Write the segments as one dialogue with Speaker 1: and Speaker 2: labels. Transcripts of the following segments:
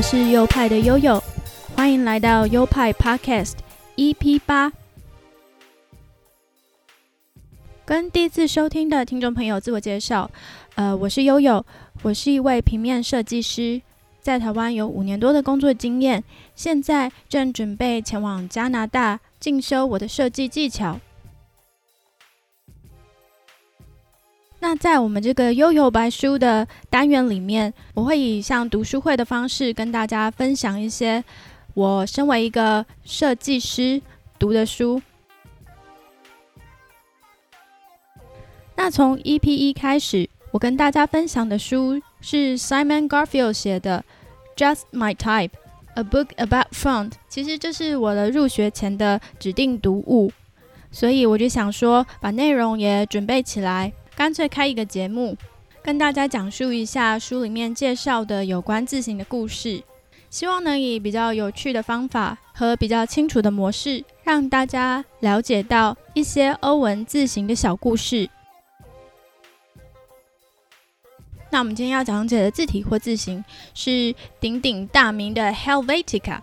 Speaker 1: 我是优派的悠悠，欢迎来到优派 Podcast EP 八。跟第一次收听的听众朋友自我介绍，呃，我是悠悠，我是一位平面设计师，在台湾有五年多的工作经验，现在正准备前往加拿大进修我的设计技巧。那在我们这个悠悠白书的单元里面，我会以像读书会的方式跟大家分享一些我身为一个设计师读的书。那从 EP 一开始，我跟大家分享的书是 Simon Garfield 写的《Just My Type: A Book About Front》，其实这是我的入学前的指定读物，所以我就想说把内容也准备起来。干脆开一个节目，跟大家讲述一下书里面介绍的有关字形的故事，希望能以比较有趣的方法和比较清楚的模式，让大家了解到一些欧文字形的小故事。那我们今天要讲解的字体或字形是鼎鼎大名的 Helvetica。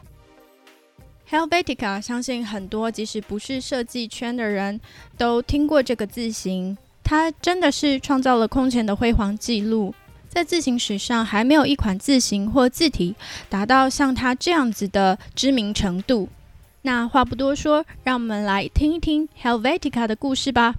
Speaker 1: Helvetica 相信很多即使不是设计圈的人都听过这个字形。它真的是创造了空前的辉煌纪录，在字形史上还没有一款字形或字体达到像它这样子的知名程度。那话不多说，让我们来听一听 Helvetica 的故事吧。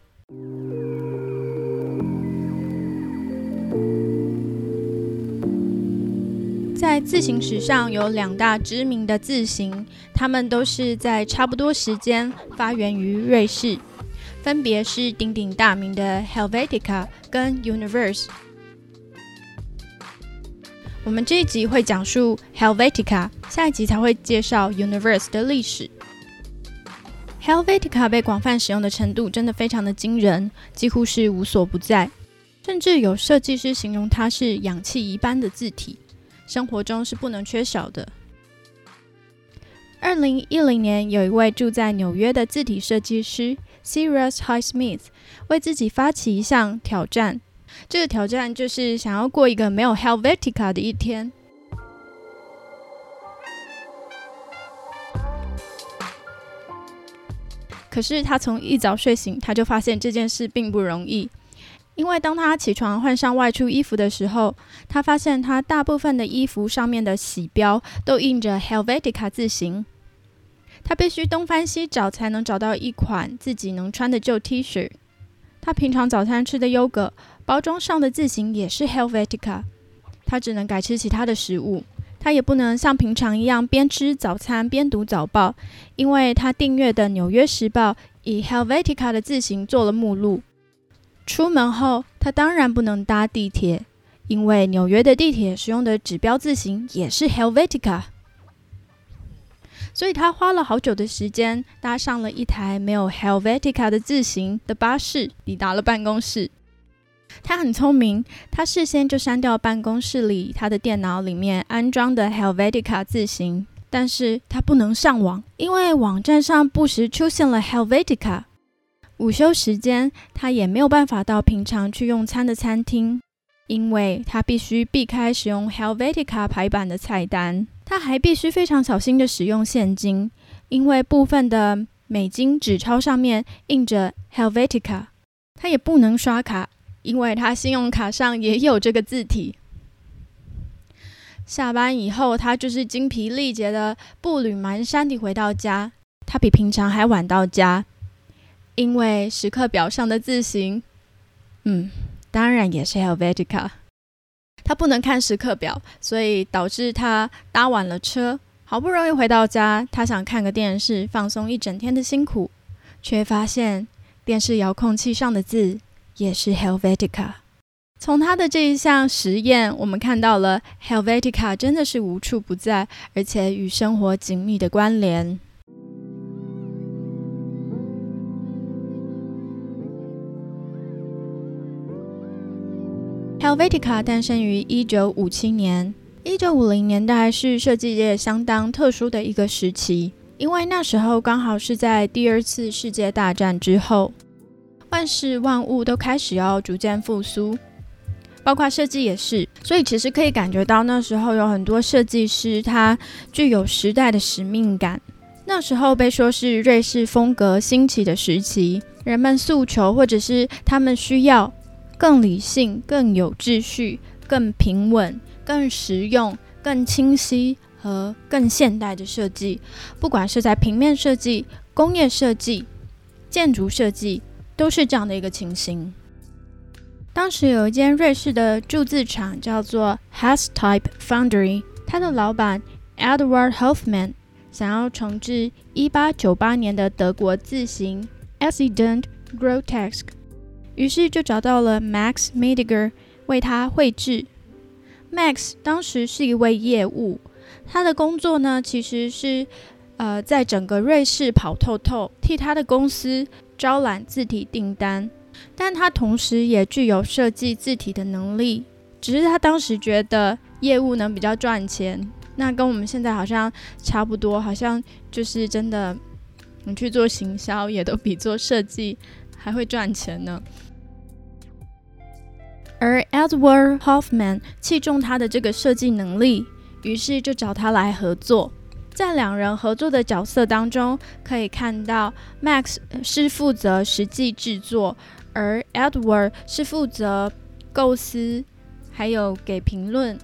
Speaker 1: 在字形史上有两大知名的字形，它们都是在差不多时间发源于瑞士。分别是鼎鼎大名的 Helvetica 跟 Universe。我们这一集会讲述 Helvetica，下一集才会介绍 Universe 的历史。Helvetica 被广泛使用的程度真的非常的惊人，几乎是无所不在，甚至有设计师形容它是氧气一般的字体，生活中是不能缺少的。二零一零年，有一位住在纽约的字体设计师。s e r i u s Highsmith 为自己发起一项挑战，这个挑战就是想要过一个没有 Helvetica 的一天。可是他从一早睡醒，他就发现这件事并不容易，因为当他起床换上外出衣服的时候，他发现他大部分的衣服上面的洗标都印着 Helvetica 字形。他必须东翻西找才能找到一款自己能穿的旧 T 恤。他平常早餐吃的优格包装上的字形也是 Helvetica。他只能改吃其他的食物。他也不能像平常一样边吃早餐边读早报，因为他订阅的《纽约时报》以 Helvetica 的字形做了目录。出门后，他当然不能搭地铁，因为纽约的地铁使用的指标字形也是 Helvetica。所以他花了好久的时间，搭上了一台没有 Helvetica 的字形的巴士，抵达了办公室。他很聪明，他事先就删掉办公室里他的电脑里面安装的 Helvetica 字形，但是他不能上网，因为网站上不时出现了 Helvetica。午休时间，他也没有办法到平常去用餐的餐厅，因为他必须避开使用 Helvetica 排版的菜单。他还必须非常小心的使用现金，因为部分的美金纸钞上面印着 Helvetica。他也不能刷卡，因为他信用卡上也有这个字体。下班以后，他就是精疲力竭的步履蹒跚地回到家。他比平常还晚到家，因为时刻表上的字形，嗯，当然也是 Helvetica。他不能看时刻表，所以导致他搭晚了车。好不容易回到家，他想看个电视，放松一整天的辛苦，却发现电视遥控器上的字也是 Helvetica。从他的这一项实验，我们看到了 Helvetica 真的是无处不在，而且与生活紧密的关联。Helvetica 诞生于一九五七年。一九五零年代是设计界相当特殊的一个时期，因为那时候刚好是在第二次世界大战之后，万事万物都开始要逐渐复苏，包括设计也是。所以其实可以感觉到那时候有很多设计师，他具有时代的使命感。那时候被说是瑞士风格兴起的时期，人们诉求或者是他们需要更理性、更有秩序、更平稳、更实用、更清晰和更现代的设计。不管是在平面设计、工业设计、建筑设计，都是这样的一个情形。当时有一间瑞士的铸字厂叫做 Has Type Foundry，它的老板 Edward Hoffman。想要重置1898年的德国字型 Accident Grotesque，于是就找到了 Max Mediger 为他绘制。Max 当时是一位业务，他的工作呢其实是呃在整个瑞士跑透透，替他的公司招揽字体订单，但他同时也具有设计字体的能力，只是他当时觉得业务能比较赚钱。那跟我们现在好像差不多，好像就是真的，你去做行销也都比做设计还会赚钱呢。而 Edward Hoffman 器重他的这个设计能力，于是就找他来合作。在两人合作的角色当中，可以看到 Max 是负责实际制作，而 Edward 是负责构思，还有给评论。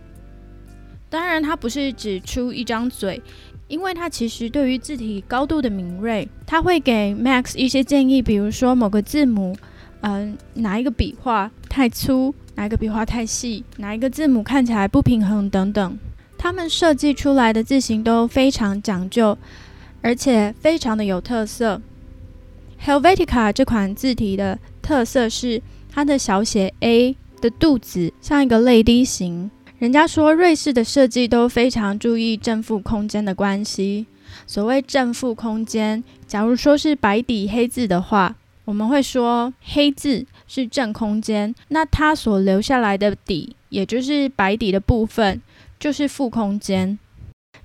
Speaker 1: 当然，他不是只出一张嘴，因为他其实对于字体高度的敏锐，他会给 Max 一些建议，比如说某个字母，嗯，哪一个笔画太粗，哪一个笔画太细，哪一个字母看起来不平衡等等。他们设计出来的字形都非常讲究，而且非常的有特色。Helvetica 这款字体的特色是它的小写 a 的肚子像一个泪滴形。人家说瑞士的设计都非常注意正负空间的关系。所谓正负空间，假如说是白底黑字的话，我们会说黑字是正空间，那它所留下来的底，也就是白底的部分，就是负空间。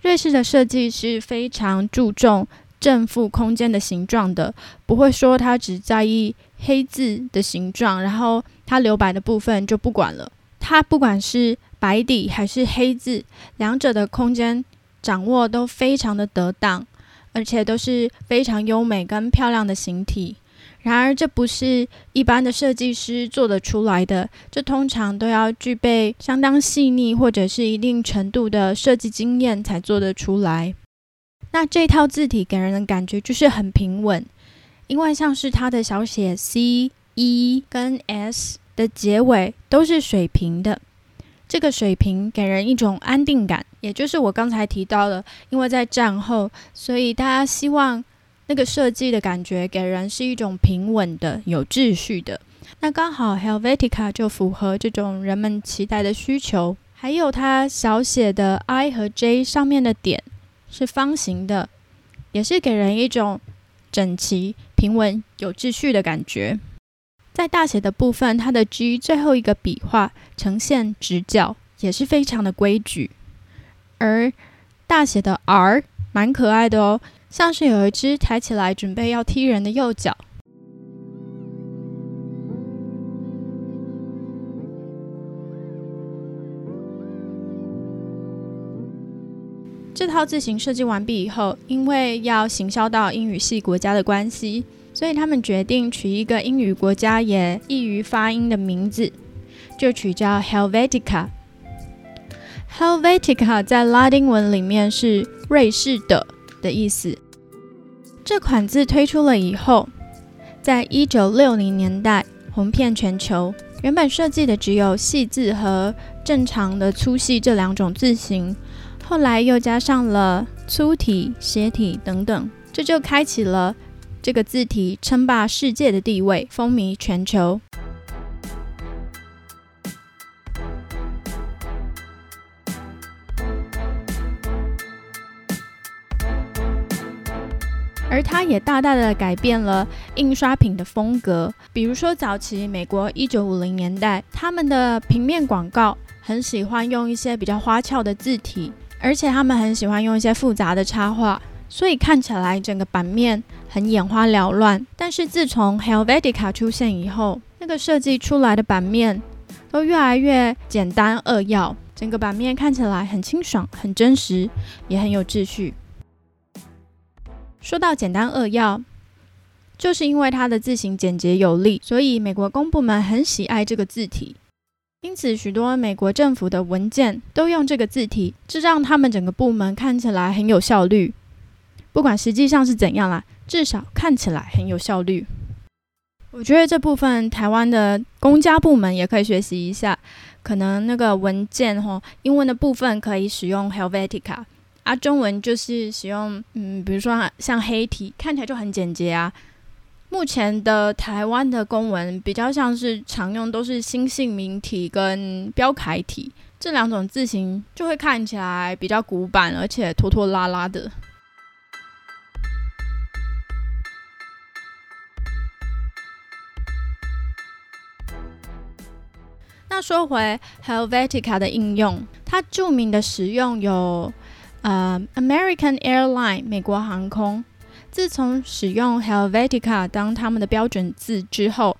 Speaker 1: 瑞士的设计是非常注重正负空间的形状的，不会说它只在意黑字的形状，然后它留白的部分就不管了。它不管是白底还是黑字，两者的空间掌握都非常的得当，而且都是非常优美跟漂亮的形体。然而，这不是一般的设计师做得出来的，这通常都要具备相当细腻或者是一定程度的设计经验才做得出来。那这套字体给人的感觉就是很平稳，因为像是它的小写 c、e 跟 s 的结尾都是水平的。这个水平给人一种安定感，也就是我刚才提到的，因为在战后，所以大家希望那个设计的感觉给人是一种平稳的、有秩序的。那刚好 Helvetica 就符合这种人们期待的需求。还有它小写的 I 和 J 上面的点是方形的，也是给人一种整齐、平稳、有秩序的感觉。在大写的部分，它的 G 最后一个笔画呈现直角，也是非常的规矩。而大写的 R 蛮可爱的哦，像是有一只抬起来准备要踢人的右脚。这套字形设计完毕以后，因为要行销到英语系国家的关系。所以他们决定取一个英语国家也易于发音的名字，就取叫 Helvetica。Helvetica 在拉丁文里面是瑞士的的意思。这款字推出了以后，在一九六零年代红遍全球。原本设计的只有细字和正常的粗细这两种字形，后来又加上了粗体、斜体等等，这就开启了。这个字体称霸世界的地位，风靡全球。而它也大大的改变了印刷品的风格。比如说，早期美国一九五零年代，他们的平面广告很喜欢用一些比较花俏的字体，而且他们很喜欢用一些复杂的插画。所以看起来整个版面很眼花缭乱，但是自从 Helvetica 出现以后，那个设计出来的版面都越来越简单扼要，整个版面看起来很清爽、很真实，也很有秩序。说到简单扼要，就是因为它的字形简洁有力，所以美国公部门很喜爱这个字体。因此，许多美国政府的文件都用这个字体，这让他们整个部门看起来很有效率。不管实际上是怎样啦，至少看起来很有效率。我觉得这部分台湾的公家部门也可以学习一下，可能那个文件吼，英文的部分可以使用 Helvetica，啊，中文就是使用嗯，比如说像黑体，看起来就很简洁啊。目前的台湾的公文比较像是常用都是新姓名体跟标楷体这两种字形，就会看起来比较古板，而且拖拖拉拉的。那说回 Helvetica 的应用，它著名的使用有呃 American Airline 美国航空。自从使用 Helvetica 当他们的标准字之后，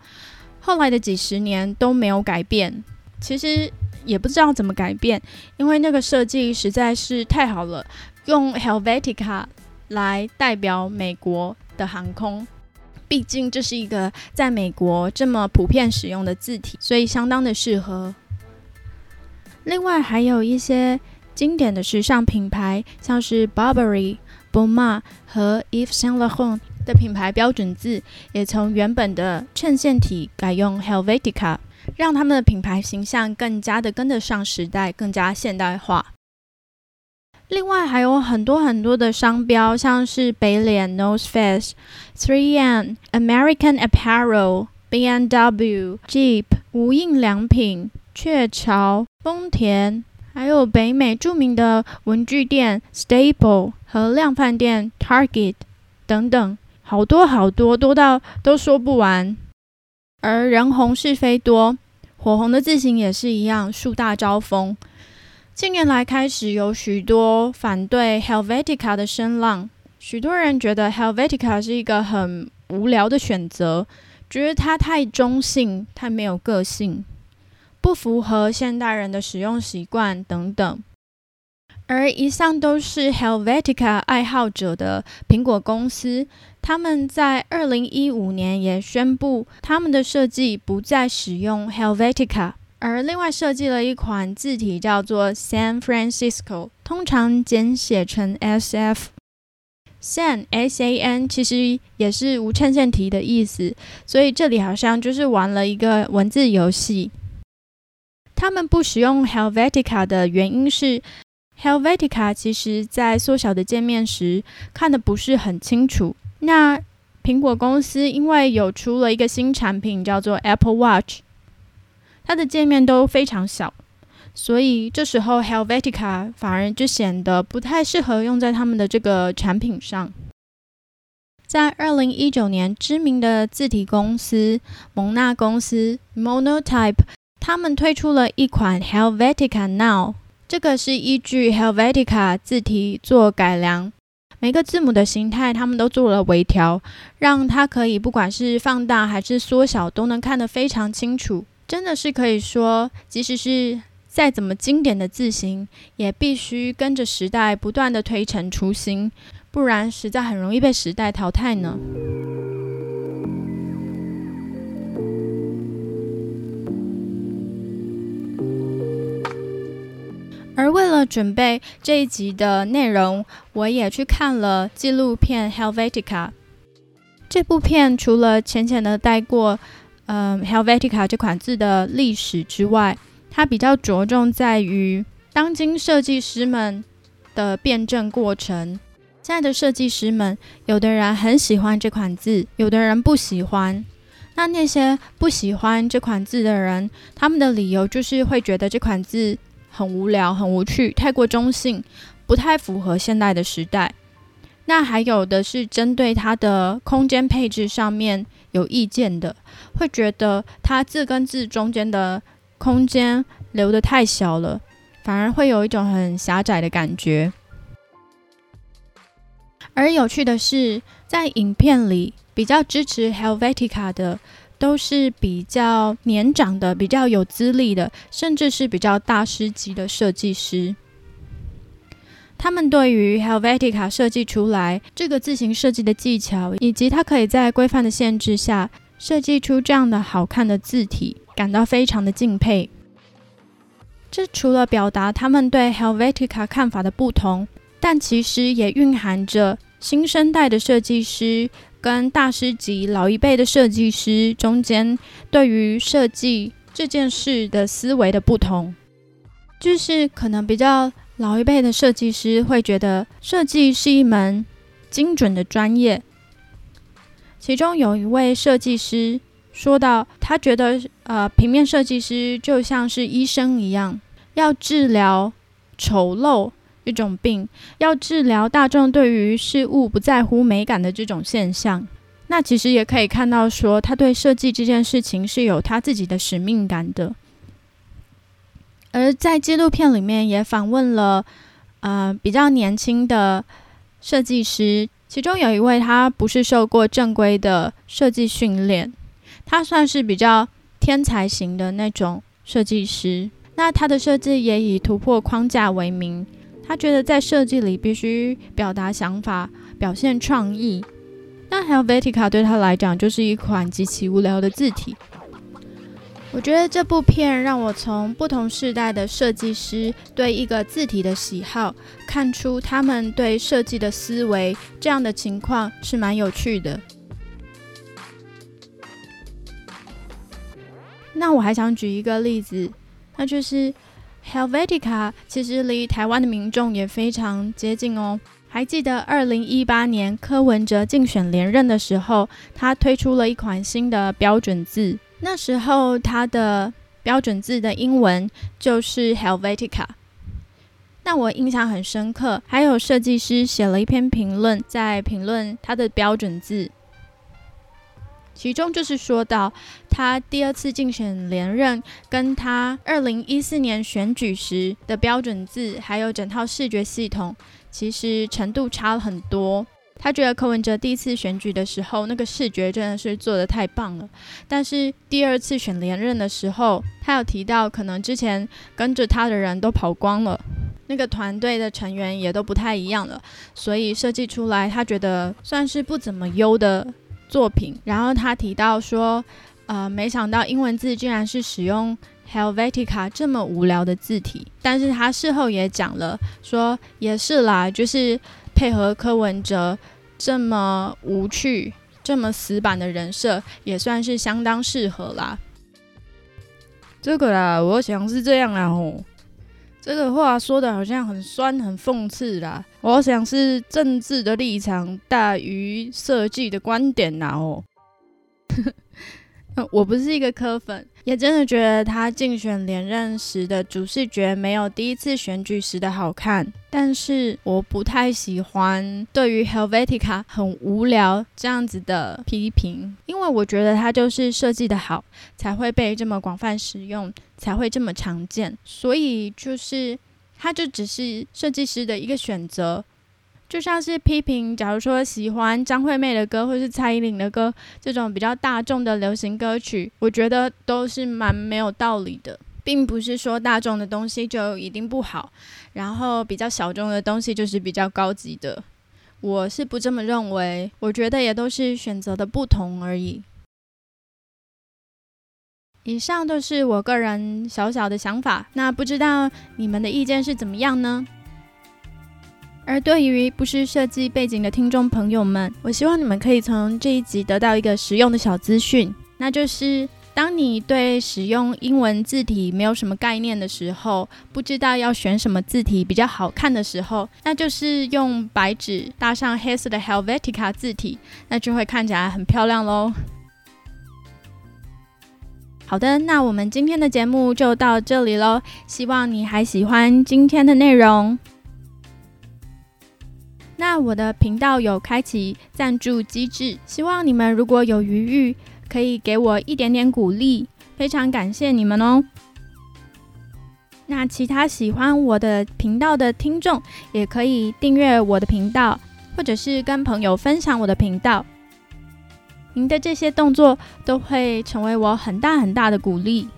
Speaker 1: 后来的几十年都没有改变。其实也不知道怎么改变，因为那个设计实在是太好了，用 Helvetica 来代表美国的航空，毕竟这是一个在美国这么普遍使用的字体，所以相当的适合。另外还有一些经典的时尚品牌，像是 Burberry。b o m a 和 Yves Saint Laurent 的品牌标准字也从原本的衬线体改用 Helvetica，让他们的品牌形象更加的跟得上时代，更加现代化。另外还有很多很多的商标，像是北脸、Nose Face、Three M、American Apparel、B N W、Jeep、无印良品、雀巢、丰田。还有北美著名的文具店 Staple 和量贩店 Target 等等，好多好多，多到都说不完。而人红是非多，火红的字形也是一样，树大招风。近年来开始有许多反对 Helvetica 的声浪，许多人觉得 Helvetica 是一个很无聊的选择，觉得它太中性，太没有个性。不符合现代人的使用习惯等等，而以上都是 Helvetica 爱好者的苹果公司，他们在二零一五年也宣布他们的设计不再使用 Helvetica，而另外设计了一款字体叫做 San Francisco，通常简写成 SF。San S A N 其实也是无衬线体的意思，所以这里好像就是玩了一个文字游戏。他们不使用 Helvetica 的原因是，Helvetica 其实在缩小的界面时看的不是很清楚。那苹果公司因为有出了一个新产品叫做 Apple Watch，它的界面都非常小，所以这时候 Helvetica 反而就显得不太适合用在他们的这个产品上。在二零一九年，知名的字体公司蒙纳公司 Monotype。他们推出了一款 Helvetica Now，这个是依据 Helvetica 字体做改良，每个字母的形态他们都做了微调，让它可以不管是放大还是缩小都能看得非常清楚。真的是可以说，即使是再怎么经典的字形，也必须跟着时代不断的推陈出新，不然实在很容易被时代淘汰呢。而为了准备这一集的内容，我也去看了纪录片《Helvetica》。这部片除了浅浅的带过，嗯，《Helvetica》这款字的历史之外，它比较着重在于当今设计师们的辩证过程。现在的设计师们，有的人很喜欢这款字，有的人不喜欢。那那些不喜欢这款字的人，他们的理由就是会觉得这款字。很无聊，很无趣，太过中性，不太符合现代的时代。那还有的是针对它的空间配置上面有意见的，会觉得它字跟字中间的空间留得太小了，反而会有一种很狭窄的感觉。而有趣的是，在影片里比较支持 Helvetica 的，都是比较年长的、比较有资历的，甚至是比较大师级的设计师。他们对于 Helvetica 设计出来这个字形设计的技巧，以及它可以在规范的限制下设计出这样的好看的字体，感到非常的敬佩。这除了表达他们对 Helvetica 看法的不同，但其实也蕴含着新生代的设计师跟大师级老一辈的设计师中间对于设计这件事的思维的不同，就是可能比较。老一辈的设计师会觉得设计是一门精准的专业。其中有一位设计师说到，他觉得呃，平面设计师就像是医生一样，要治疗丑陋一种病，要治疗大众对于事物不在乎美感的这种现象。那其实也可以看到，说他对设计这件事情是有他自己的使命感的。而在纪录片里面也访问了，呃，比较年轻的设计师，其中有一位他不是受过正规的设计训练，他算是比较天才型的那种设计师。那他的设计也以突破框架为名，他觉得在设计里必须表达想法，表现创意。那 Helvetica 对他来讲就是一款极其无聊的字体。我觉得这部片让我从不同时代的设计师对一个字体的喜好，看出他们对设计的思维，这样的情况是蛮有趣的。那我还想举一个例子，那就是 Helvetica 其实离台湾的民众也非常接近哦。还记得二零一八年柯文哲竞选连任的时候，他推出了一款新的标准字。那时候，他的标准字的英文就是 Helvetica。那我印象很深刻，还有设计师写了一篇评论，在评论他的标准字，其中就是说到他第二次竞选连任，跟他二零一四年选举时的标准字，还有整套视觉系统，其实程度差了很多。他觉得柯文哲第一次选举的时候，那个视觉真的是做的太棒了。但是第二次选连任的时候，他有提到，可能之前跟着他的人都跑光了，那个团队的成员也都不太一样了，所以设计出来他觉得算是不怎么优的作品。然后他提到说，呃，没想到英文字竟然是使用 Helvetica 这么无聊的字体。但是他事后也讲了，说也是啦，就是。配合柯文哲这么无趣、这么死板的人设，也算是相当适合啦。这个啦，我想是这样啦吼。这个话说的好像很酸、很讽刺啦。我想是政治的立场大于设计的观点啦哦。我不是一个科粉，也真的觉得他竞选连任时的主视觉没有第一次选举时的好看。但是我不太喜欢对于 Helvetica 很无聊这样子的批评，因为我觉得它就是设计的好，才会被这么广泛使用，才会这么常见。所以就是它就只是设计师的一个选择。就像是批评，假如说喜欢张惠妹的歌，或是蔡依林的歌，这种比较大众的流行歌曲，我觉得都是蛮没有道理的，并不是说大众的东西就一定不好，然后比较小众的东西就是比较高级的，我是不这么认为，我觉得也都是选择的不同而已。以上都是我个人小小的想法，那不知道你们的意见是怎么样呢？而对于不是设计背景的听众朋友们，我希望你们可以从这一集得到一个实用的小资讯，那就是当你对使用英文字体没有什么概念的时候，不知道要选什么字体比较好看的时候，那就是用白纸搭上黑色的 Helvetica 字体，那就会看起来很漂亮喽。好的，那我们今天的节目就到这里喽，希望你还喜欢今天的内容。那我的频道有开启赞助机制，希望你们如果有余裕，可以给我一点点鼓励，非常感谢你们哦。那其他喜欢我的频道的听众，也可以订阅我的频道，或者是跟朋友分享我的频道。您的这些动作都会成为我很大很大的鼓励。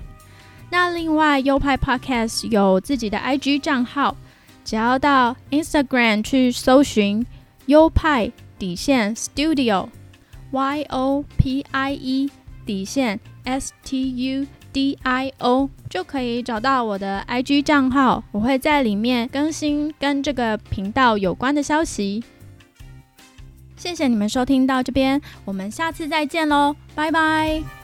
Speaker 1: 那另外，优派 Podcast 有自己的 IG 账号，只要到 Instagram 去搜寻优派底线 Studio，Y O P I E 底线 S T U D I O，就可以找到我的 IG 账号。我会在里面更新跟这个频道有关的消息。谢谢你们收听到这边，我们下次再见喽，拜拜。